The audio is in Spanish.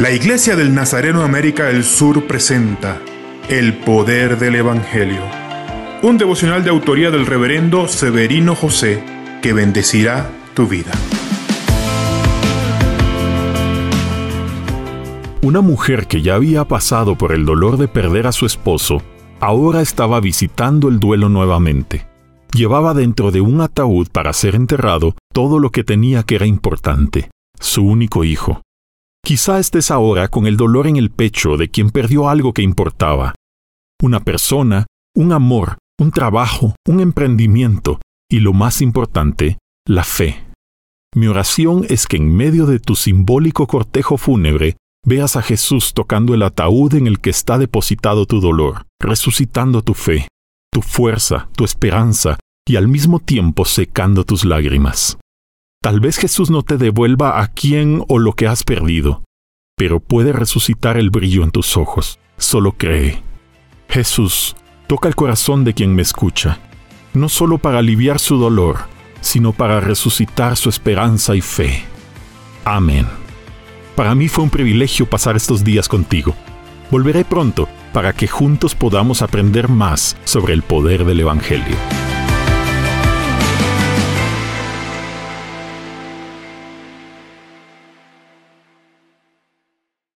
La Iglesia del Nazareno América del Sur presenta El Poder del Evangelio, un devocional de autoría del reverendo Severino José que bendecirá tu vida. Una mujer que ya había pasado por el dolor de perder a su esposo, ahora estaba visitando el duelo nuevamente. Llevaba dentro de un ataúd para ser enterrado todo lo que tenía que era importante, su único hijo. Quizá estés ahora con el dolor en el pecho de quien perdió algo que importaba. Una persona, un amor, un trabajo, un emprendimiento y lo más importante, la fe. Mi oración es que en medio de tu simbólico cortejo fúnebre veas a Jesús tocando el ataúd en el que está depositado tu dolor, resucitando tu fe, tu fuerza, tu esperanza y al mismo tiempo secando tus lágrimas. Tal vez Jesús no te devuelva a quien o lo que has perdido, pero puede resucitar el brillo en tus ojos. Solo cree. Jesús, toca el corazón de quien me escucha, no solo para aliviar su dolor, sino para resucitar su esperanza y fe. Amén. Para mí fue un privilegio pasar estos días contigo. Volveré pronto para que juntos podamos aprender más sobre el poder del Evangelio.